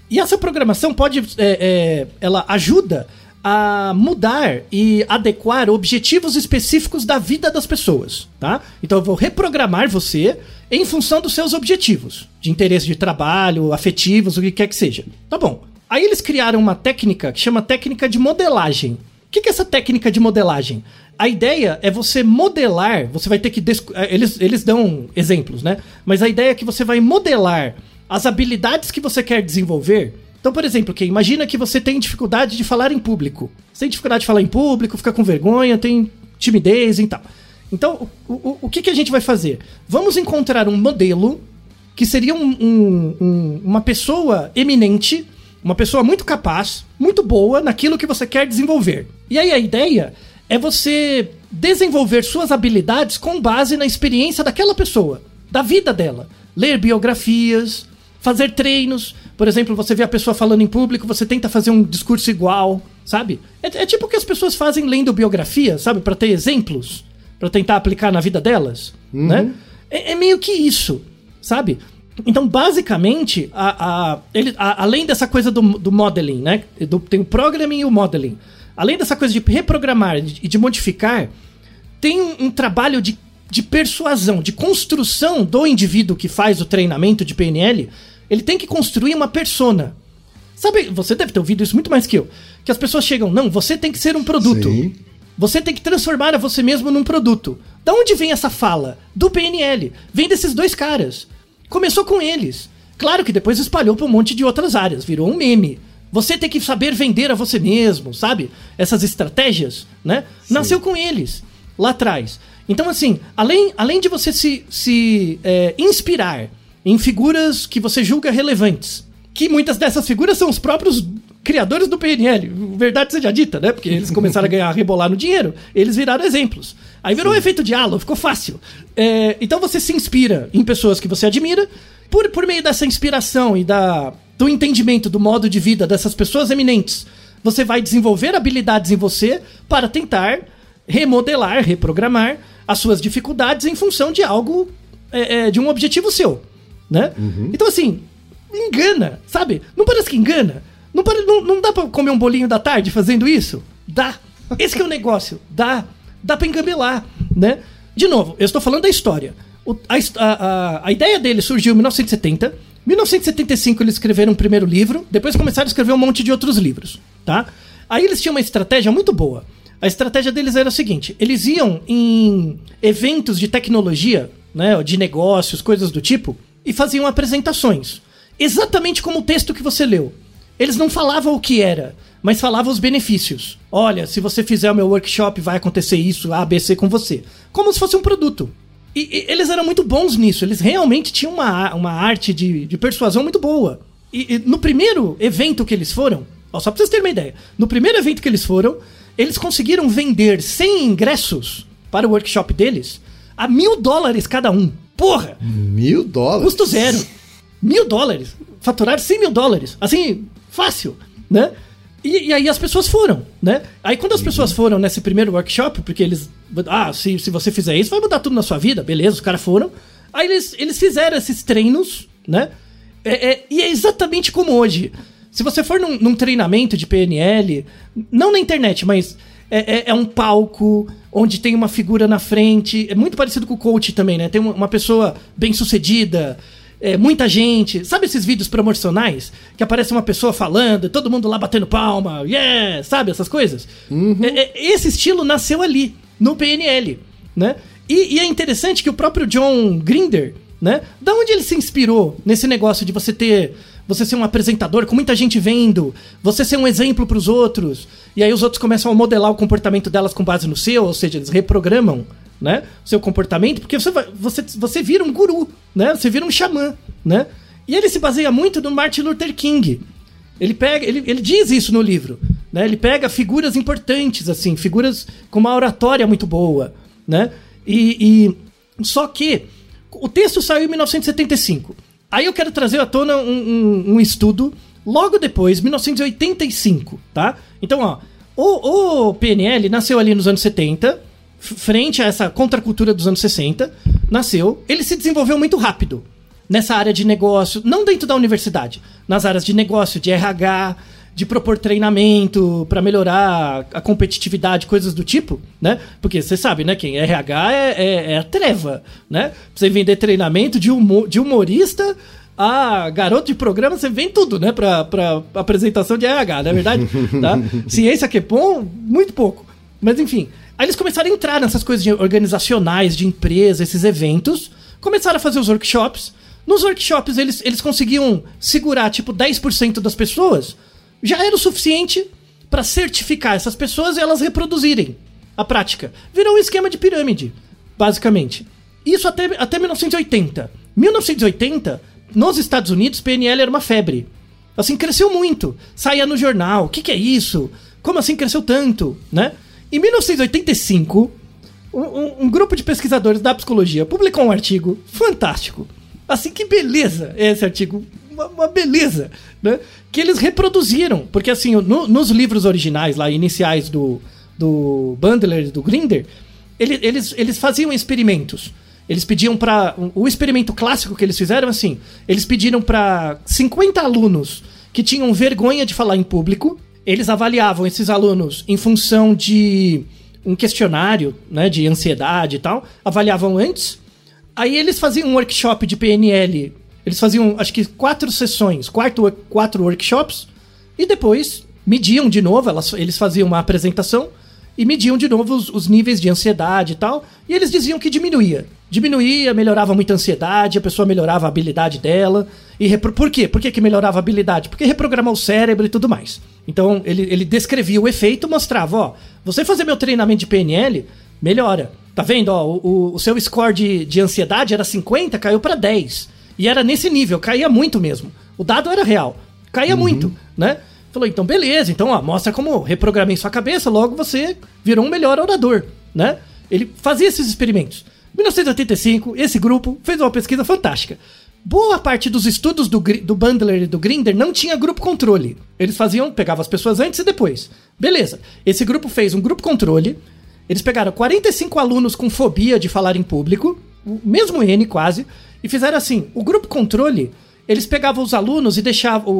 E essa programação pode. É, é, ela ajuda a mudar e adequar objetivos específicos da vida das pessoas, tá? Então eu vou reprogramar você em função dos seus objetivos, de interesse de trabalho, afetivos, o que quer que seja. Tá bom. Aí eles criaram uma técnica que chama técnica de modelagem. O que é essa técnica de modelagem? A ideia é você modelar, você vai ter que. É, eles, eles dão exemplos, né? Mas a ideia é que você vai modelar as habilidades que você quer desenvolver. Então, por exemplo, que imagina que você tem dificuldade de falar em público. Você tem dificuldade de falar em público, fica com vergonha, tem timidez e tal. Então, o, o, o que, que a gente vai fazer? Vamos encontrar um modelo que seria um, um, um, uma pessoa eminente, uma pessoa muito capaz, muito boa naquilo que você quer desenvolver. E aí a ideia é você desenvolver suas habilidades com base na experiência daquela pessoa, da vida dela. Ler biografias, fazer treinos. Por exemplo, você vê a pessoa falando em público, você tenta fazer um discurso igual, sabe? É, é tipo o que as pessoas fazem lendo biografia, sabe? Para ter exemplos, para tentar aplicar na vida delas, Uhum. né? É, é meio que isso, sabe? Então, basicamente, a, a- ele, a- além dessa coisa do, do modeling, né? Do- tem o programming e o modeling. Além dessa coisa de reprogramar e de, de modificar, tem um, um trabalho de, de persuasão, de construção do indivíduo que faz o treinamento de PNL. Ele tem que construir uma persona. Sabe, você deve ter ouvido isso muito mais que eu. Que as pessoas chegam, não, você tem que ser um produto. Sim. Você tem que transformar a você mesmo num produto. Da onde vem essa fala? Do PNL. Vem desses dois caras. Começou com eles. Claro que depois espalhou para um monte de outras áreas, virou um meme. Você tem que saber vender a você mesmo, sabe? Essas estratégias, né? Nasceu com eles, lá atrás. Então, assim, além, além de você se, se é, inspirar em figuras que você julga relevantes, que muitas dessas figuras são os próprios criadores do PNL. Verdade seja dita, né? Porque eles começaram a ganhar, a rebolar no dinheiro, eles viraram exemplos. Aí virou o efeito de halo, ficou fácil. É, então você se inspira em pessoas que você admira, por, por meio dessa inspiração e da, do entendimento do modo de vida dessas pessoas eminentes, você vai desenvolver habilidades em você para tentar remodelar, reprogramar as suas dificuldades em função de algo, é, é, de um objetivo seu, né? Então assim, engana, sabe? Não parece que engana? Não, não, não dá pra comer um bolinho da tarde fazendo isso? Dá. Esse que é o negócio. Dá. Dá pra engabelar, né? De novo, eu estou falando da história. O- a- a- a ideia dele surgiu em 1970. 1975 eles escreveram o primeiro livro, depois começaram a escrever um monte de outros livros, tá? Aí eles tinham uma estratégia muito boa. A estratégia deles era o seguinte: eles iam em eventos de tecnologia, né, de negócios, coisas do tipo, e faziam apresentações. Exatamente como o texto que você leu. Eles não falavam o que era, mas falavam os benefícios. Olha, se você fizer o meu workshop, vai acontecer isso, A, B, C com você. Como se fosse um produto. E, e eles eram muito bons nisso, eles realmente tinham uma, uma arte de, de persuasão muito boa. E, e no primeiro evento que eles foram, ó, só pra vocês terem uma ideia, no primeiro evento que eles foram, eles conseguiram vender 100 ingressos para o workshop deles a mil dólares cada um. Porra! Mil dólares. Custo zero. Mil dólares. Faturar 100 mil dólares. Assim, fácil, né? E, e aí as pessoas foram, né? Aí quando as pessoas foram nesse primeiro workshop, porque eles. Ah, se, se você fizer isso, vai mudar tudo na sua vida, beleza, os caras foram. Aí eles, eles fizeram esses treinos, né? É- é- e é exatamente como hoje. Se você for num, num treinamento de PNL, não na internet, mas é, é- é um palco onde tem uma figura na frente. É muito parecido com o coach também, né? Tem uma, uma pessoa bem sucedida, é, muita gente. Sabe esses vídeos promocionais? Que aparece uma pessoa falando, todo mundo lá batendo palma, yeah, sabe essas coisas? É- é- esse estilo nasceu ali, no PNL, né? E, e é interessante que o próprio John Grinder, né? Da onde ele se inspirou nesse negócio de você ter. Você ser um apresentador com muita gente vendo, você ser um exemplo para os outros, e aí os outros começam a modelar o comportamento delas com base no seu, ou seja, eles reprogramam, né, seu comportamento, porque você, você, você vira um guru, né, você vira um xamã, né, e ele se baseia muito no Martin Luther King, ele pega, ele, ele diz isso no livro, né? Ele pega figuras importantes, assim, figuras com uma oratória muito boa, né? E, e- só que o texto saiu em 1975. Aí eu quero trazer à tona um, um- um estudo logo depois, 1985, tá? Então, ó, o, o PNL nasceu ali nos anos 70, f- frente a essa contracultura dos anos 60, nasceu. Ele se desenvolveu muito rápido nessa área de negócio, não dentro da universidade, nas áreas de negócio, de RH, de propor treinamento para melhorar a competitividade, coisas do tipo, né? Porque você sabe, né? Quem é RH é, é, é a treva, né? Pra você vender treinamento de, humo- de humorista a garoto de programa, você vem tudo, né? Pra, pra apresentação de RH, não é verdade? tá? Ciência que é bom, muito pouco. Mas enfim, aí eles começaram a entrar nessas coisas de organizacionais, de empresa, esses eventos, começaram a fazer os workshops. Nos workshops eles, eles conseguiam segurar tipo 10% das pessoas, já era o suficiente para certificar essas pessoas e elas reproduzirem a prática. Virou um esquema de pirâmide, basicamente. Isso até, até 1980. 1980, nos Estados Unidos, PNL era uma febre. Assim, cresceu muito. Saía no jornal. O que, que é isso? Como assim cresceu tanto? Né? Em 1985, um, um- um grupo de pesquisadores da psicologia publicou um artigo fantástico. Assim, que beleza é esse artigo. Uma, uma beleza, né? Que eles reproduziram. Porque, assim, no- nos livros originais, lá, iniciais do, do e do Grinder, ele- eles, eles faziam experimentos. Eles pediam para O experimento clássico que eles fizeram, assim, eles pediram para 50 alunos que tinham vergonha de falar em público. Eles avaliavam esses alunos em função de um questionário, né, de ansiedade e tal. Avaliavam antes. Aí eles faziam um workshop de PNL. Eles faziam, acho que, quatro sessões, quatro, quatro workshops. E depois mediam de novo, elas, eles faziam uma apresentação e mediam de novo os, os níveis de ansiedade e tal. E eles diziam que diminuía. Diminuía, melhorava muito a ansiedade, a pessoa melhorava a habilidade dela. E repro... Por quê? Por que, que melhorava a habilidade? Porque reprogramou o cérebro e tudo mais. Então ele, ele descrevia o efeito, mostrava, ó, você fazer meu treinamento de PNL, melhora. Tá vendo? Ó, o, o- seu score de, de ansiedade era 50, caiu pra 10. E era nesse nível, caía muito mesmo. O dado era real. Caía muito, né? Falou, então beleza, então ó, mostra como reprogramei sua cabeça, logo você virou um melhor orador, né? Ele fazia esses experimentos. Em 1985, esse grupo fez uma pesquisa fantástica. Boa parte dos estudos do, do Bandler e do Grinder não tinha grupo controle. Eles faziam, pegavam as pessoas antes e depois. Beleza. Esse grupo fez um grupo controle. Eles pegaram 45 alunos com fobia de falar em público, o mesmo N quase, e fizeram assim: o grupo controle, eles pegavam os alunos e deixavam. O,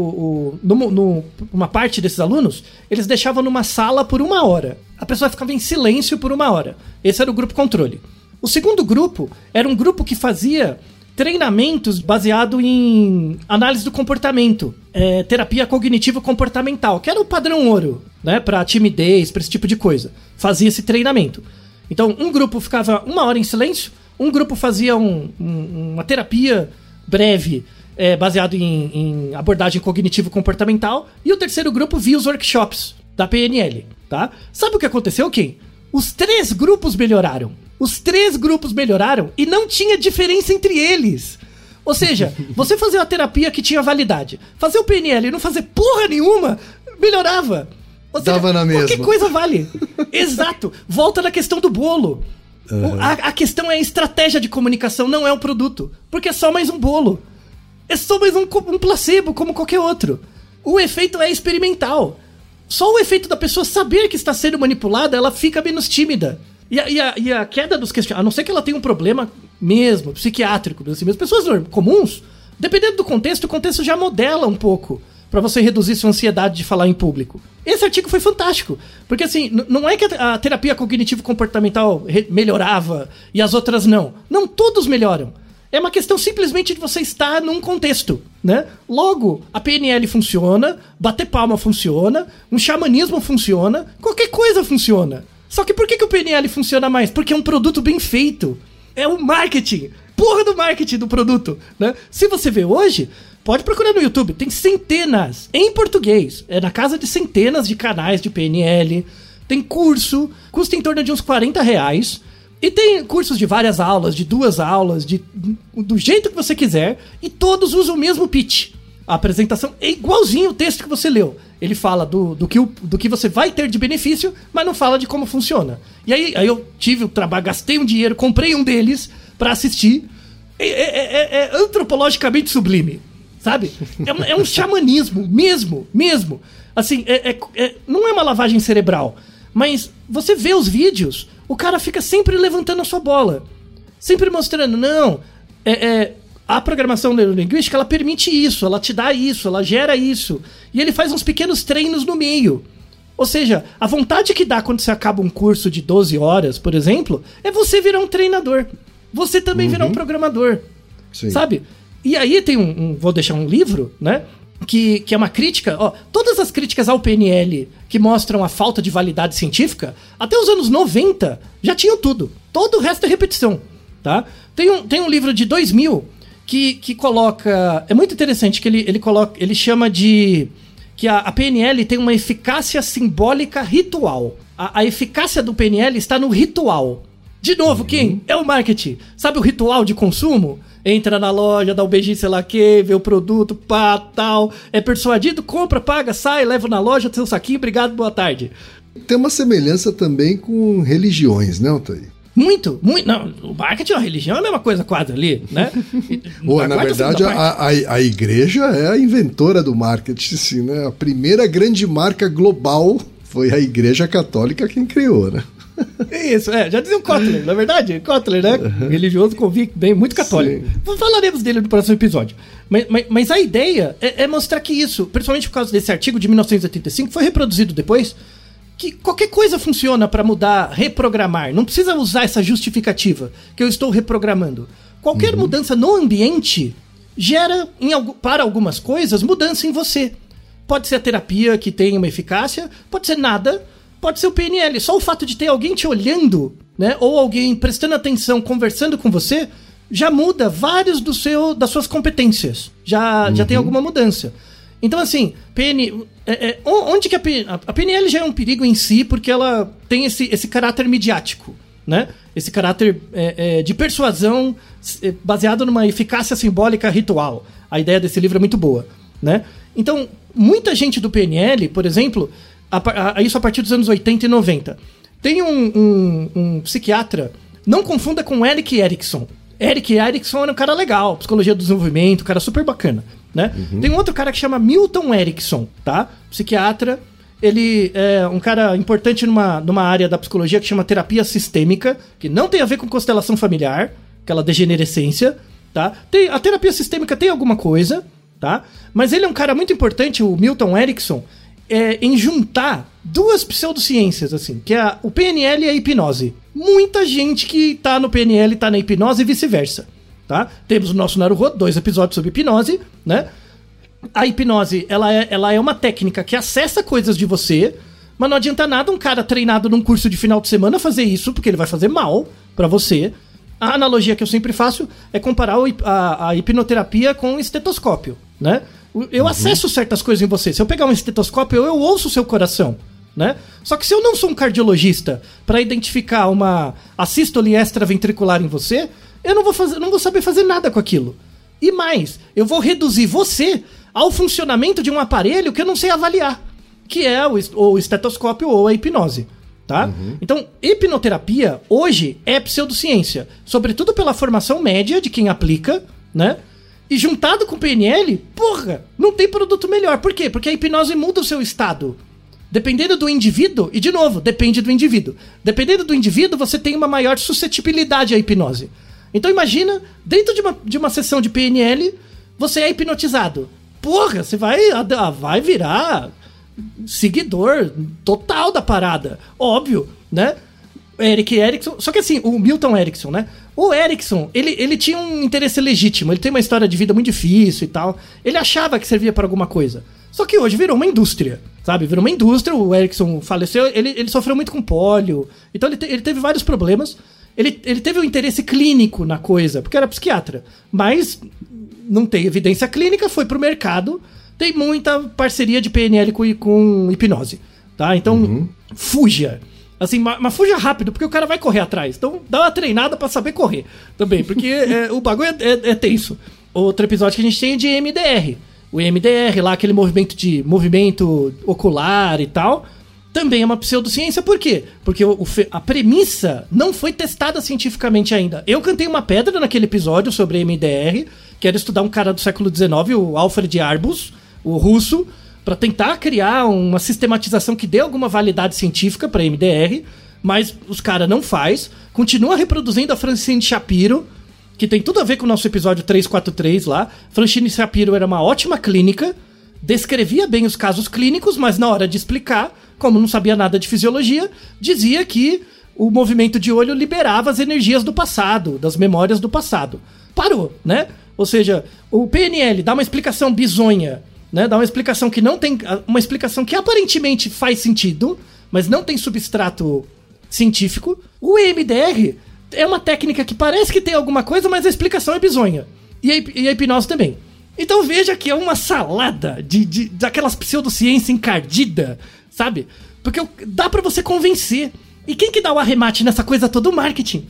o, no, no- uma parte desses alunos, eles deixavam numa sala por uma hora. A pessoa ficava em silêncio por uma hora. Esse era o grupo controle. O segundo grupo era um grupo que fazia treinamentos baseado em análise do comportamento, é, terapia cognitivo comportamental, que era o padrão ouro, né, para timidez, para esse tipo de coisa. Fazia esse treinamento. Então, um grupo ficava uma hora em silêncio, um grupo fazia um- um- uma terapia breve é, baseado em, em abordagem cognitivo comportamental e o terceiro grupo via os workshops da PNL, tá? Sabe o que aconteceu, Kim? Os três grupos melhoraram. Os três grupos melhoraram e não tinha diferença entre eles. Ou seja, você fazer uma terapia que tinha validade, fazer o PNL e não fazer porra nenhuma, melhorava. Ou seja, Dava na Qualquer mesma. coisa vale. Exato. Volta na questão do bolo. O- a, a questão é a estratégia de comunicação, não é o produto. Porque é só mais um bolo. É só mais um, um placebo, como qualquer outro. O efeito é experimental. Só o efeito da pessoa saber que está sendo manipulada, ela fica menos tímida. E a, e a- e a queda dos questionamentos, a não ser que ela tenha um problema mesmo, psiquiátrico, assim, mas pessoas comuns, dependendo do contexto, o contexto já modela um pouco para você reduzir sua ansiedade de falar em público. Esse artigo foi fantástico, porque assim, não é que a, terapia cognitivo-comportamental melhorava e as outras não. Não, todos melhoram. É uma questão simplesmente de você estar num contexto, né? Logo, a PNL funciona, bater palma funciona, um xamanismo funciona, qualquer coisa funciona. Só que por que, que o PNL funciona mais? Porque é um produto bem feito. É o marketing. Porra do marketing do produto, né? Se você vê hoje, pode procurar no YouTube, tem centenas em português. É na casa de centenas de canais de PNL. Tem curso, custa em torno de uns 40 reais. E tem cursos de várias aulas, de duas aulas, de do jeito que você quiser, e todos usam o mesmo pitch. A apresentação é igualzinho o texto que você leu. Ele fala do, do, que, o- do que você vai ter de benefício, mas não fala de como funciona. E aí, aí eu tive o trabalho, gastei um dinheiro, comprei um deles pra assistir. É, é- é- é antropologicamente sublime, sabe? É, um- é um xamanismo, mesmo, mesmo. Assim, é- é- é- não é uma lavagem cerebral, mas você vê os vídeos, o cara fica sempre levantando a sua bola. Sempre mostrando, não, é, é, a programação neurolinguística, ela permite isso, ela te dá isso, ela gera isso. E ele faz uns pequenos treinos no meio. Ou seja, a vontade que dá quando você acaba um curso de 12 horas, por exemplo, é você virar um treinador. Você também virar um programador. Sim. Sabe? E aí tem um, um- Vou deixar um livro, né? Que, que é uma crítica. Ó, todas as críticas ao PNL que mostram a falta de validade científica, até os anos 90 já tinham tudo. Todo o resto é repetição. Tá? Tem, um, tem um livro de 2000 que, que coloca. É muito interessante que ele, ele, coloca, ele chama de. Que a, a PNL tem uma eficácia simbólica ritual. A, a eficácia do PNL está no ritual. De novo, quem? É o marketing. Sabe o ritual de consumo? Entra na loja, dá um beijinho, sei lá que, vê o produto, pá, tal, é persuadido, compra, paga, sai, leva na loja, seu saquinho, obrigado, boa tarde. Tem uma semelhança também com religiões, né, Altair? Muito, muito. Não, o marketing e a religião é a mesma coisa quase ali, né? Boa, na verdade, a, a, a, igreja é a inventora do marketing, sim, né? A primeira grande marca global foi a Igreja Católica quem criou, né? Isso, é, já dizia o Kotler, na é verdade, Kotler, né? Religioso, convicto, bem, muito católico. Sim. Falaremos dele no próximo episódio. Mas, mas, mas a ideia é, é, mostrar que isso, principalmente por causa desse artigo de 1985, foi reproduzido depois, que qualquer coisa funciona para mudar, reprogramar. Não precisa usar essa justificativa que eu estou reprogramando. Qualquer uhum. mudança no ambiente gera, em, para algumas coisas, mudança em você. Pode ser a terapia que tem uma eficácia, pode ser nada, pode ser o PNL. Só o fato de ter alguém te olhando, né? Ou alguém prestando atenção, conversando com você, já muda vários do seu, das suas competências. Já, uhum. já tem uhum. alguma mudança. Então, assim, PN, é, é, onde que a, a PNL já é um perigo em si, porque ela tem esse, esse caráter midiático, né? Esse caráter é, é, de persuasão é, baseado numa eficácia simbólica ritual. A ideia desse livro é muito boa, né? Então, muita gente do PNL, por exemplo, a, a, isso a partir dos anos 80 e 90. Tem um, um, um psiquiatra, não confunda com Eric Erickson. Eric Erickson era um cara legal, psicologia do desenvolvimento, um cara super bacana, né? Uhum. Tem um outro cara que chama Milton Erickson, tá? Psiquiatra. Ele é um cara importante numa, numa área da psicologia que chama terapia sistêmica, que não tem a ver com constelação familiar, aquela degenerescência, tá? Tem, a terapia sistêmica tem alguma coisa, tá? Mas ele é um cara muito importante, o Milton Erickson, é, em juntar duas pseudociências, assim, que é o PNL e a hipnose. Muita gente que tá no PNL tá na hipnose e vice-versa, tá? Temos o nosso Naruhodo, dois episódios sobre hipnose, né? A hipnose, ela é, ela é uma técnica que acessa coisas de você, mas não adianta nada um cara treinado num curso de final de semana fazer isso, porque ele vai fazer mal para você. A analogia que eu sempre faço é comparar a, a hipnoterapia com estetoscópio, né? Eu uhum. acesso certas coisas em você. Se eu pegar um estetoscópio, eu, eu ouço o seu coração. Né? Só que se eu não sou um cardiologista para identificar uma assístole extraventricular em você, eu não vou, fazer, não vou saber fazer nada com aquilo. E mais, eu vou reduzir você ao funcionamento de um aparelho que eu não sei avaliar, que é o, o estetoscópio ou a hipnose. Tá? Uhum. Então, hipnoterapia hoje é pseudociência, sobretudo pela formação média de quem aplica, né? E juntado com PNL, porra, não tem produto melhor. Por quê? Porque a hipnose muda o seu estado. Dependendo do indivíduo, e de novo, depende do indivíduo. Dependendo do indivíduo, você tem uma maior suscetibilidade à hipnose. Então imagina, dentro de uma, de uma sessão de PNL, você é hipnotizado. Porra, você vai, vai virar seguidor total da parada. Óbvio, né? Eric Erickson. Só que assim, o Milton Erickson, né? O Erickson, ele, ele tinha um interesse legítimo. Ele tem uma história de vida muito difícil e tal. Ele achava que servia para alguma coisa. Só que hoje virou uma indústria, sabe? Virou uma indústria. O Erickson faleceu, ele, ele sofreu muito com pólio. Então ele, te, ele teve vários problemas. Ele, ele teve um interesse clínico na coisa, porque era psiquiatra. Mas não tem evidência clínica, foi pro mercado. Tem muita parceria de PNL com, com hipnose, tá? Então, uhum. fuja. Assim, mas, mas, fuja rápido, porque o cara vai correr atrás. Então dá uma treinada para saber correr também, porque é, o bagulho é, é, é, tenso. Outro episódio que a gente tem é de MDR. O MDR, lá aquele movimento de movimento ocular e tal, também é uma pseudociência. Por quê? Porque o, o, a premissa não foi testada cientificamente ainda. Eu cantei uma pedra naquele episódio sobre MDR, que era estudar um cara do século XIX, o Alfred Arbus, o russo, para tentar criar uma sistematização que dê alguma validade científica para MDR, mas os caras não faz, continua reproduzindo a Francine Shapiro, que tem tudo a ver com o nosso episódio 343 lá. Francine Shapiro era uma ótima clínica, descrevia bem os casos clínicos, mas na hora de explicar, como não sabia nada de fisiologia, dizia que o movimento de olho liberava as energias do passado, das memórias do passado. Parou, né? Ou seja, o PNL dá uma explicação bizonha né? Dá uma explicação que não tem. Uma explicação que aparentemente faz sentido, mas não tem substrato científico. O EMDR é uma técnica que parece que tem alguma coisa, mas a explicação é bizonha. E a, e a hipnose também. Então veja que é uma salada de, de daquelas pseudociência encardida, sabe? Porque dá para você convencer. E quem que dá o arremate nessa coisa toda? O marketing.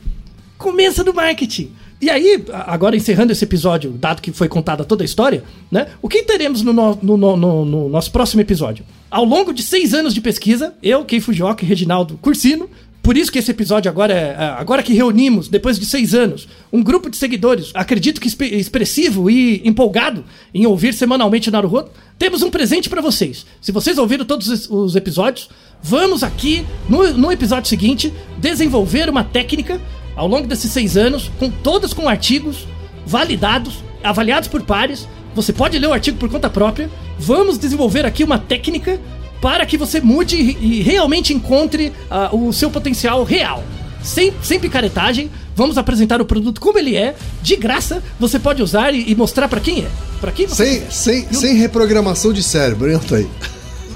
Começa do marketing. E aí, agora encerrando esse episódio, dado que foi contada toda a história, né? O que teremos no, no- no- no- no- no nosso próximo episódio? Ao longo de seis anos de pesquisa, eu, Kei Fujioka e Reginaldo Cursino, por isso que esse episódio agora é. é, Agora que reunimos, depois de seis anos, um grupo de seguidores, acredito que expressivo e empolgado em ouvir semanalmente Naruhodo, temos um presente pra vocês. Se vocês ouviram todos os- os episódios, vamos aqui, no, no episódio seguinte, desenvolver uma técnica ao longo desses seis anos, com todas com artigos validados, avaliados por pares. Você pode ler o artigo por conta própria. Vamos desenvolver aqui uma técnica para que você mude e realmente encontre ah, o seu potencial real. Sem, sem picaretagem, vamos apresentar o produto como ele é, de graça, você pode usar e, e mostrar pra quem é. Pra quem você Sem, quiser. sem, sem reprogramação de cérebro, hein, Altair?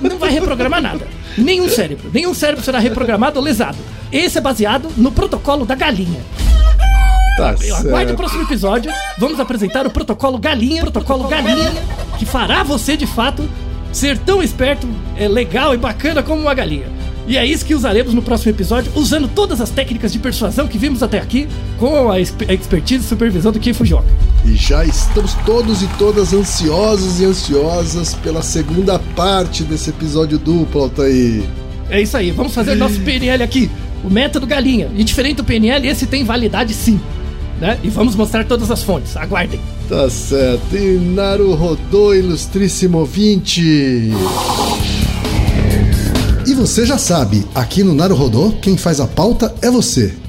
não vai reprogramar nada. Nenhum cérebro. Nenhum cérebro será reprogramado ou lesado. Esse é baseado no protocolo da galinha. Tá Aguarde o próximo episódio. Vamos apresentar o protocolo Galinha, protocolo Galinha, que fará você de fato ser tão esperto, é, legal e bacana como uma galinha. E é isso que usaremos no próximo episódio, usando todas as técnicas de persuasão que vimos até aqui, com a expertise e supervisão do Kim Fujioka. E já estamos todos e todas ansiosos e ansiosas pela segunda parte desse episódio duplo, Altair. É isso aí, vamos fazer nosso PNL aqui, o método galinha. E diferente do PNL, esse tem validade sim. Né? E vamos mostrar todas as fontes, aguardem. Tá certo. E Naruhodô, ilustríssimo ouvinte. E você já sabe, aqui no Naruhodô, quem faz a pauta é você.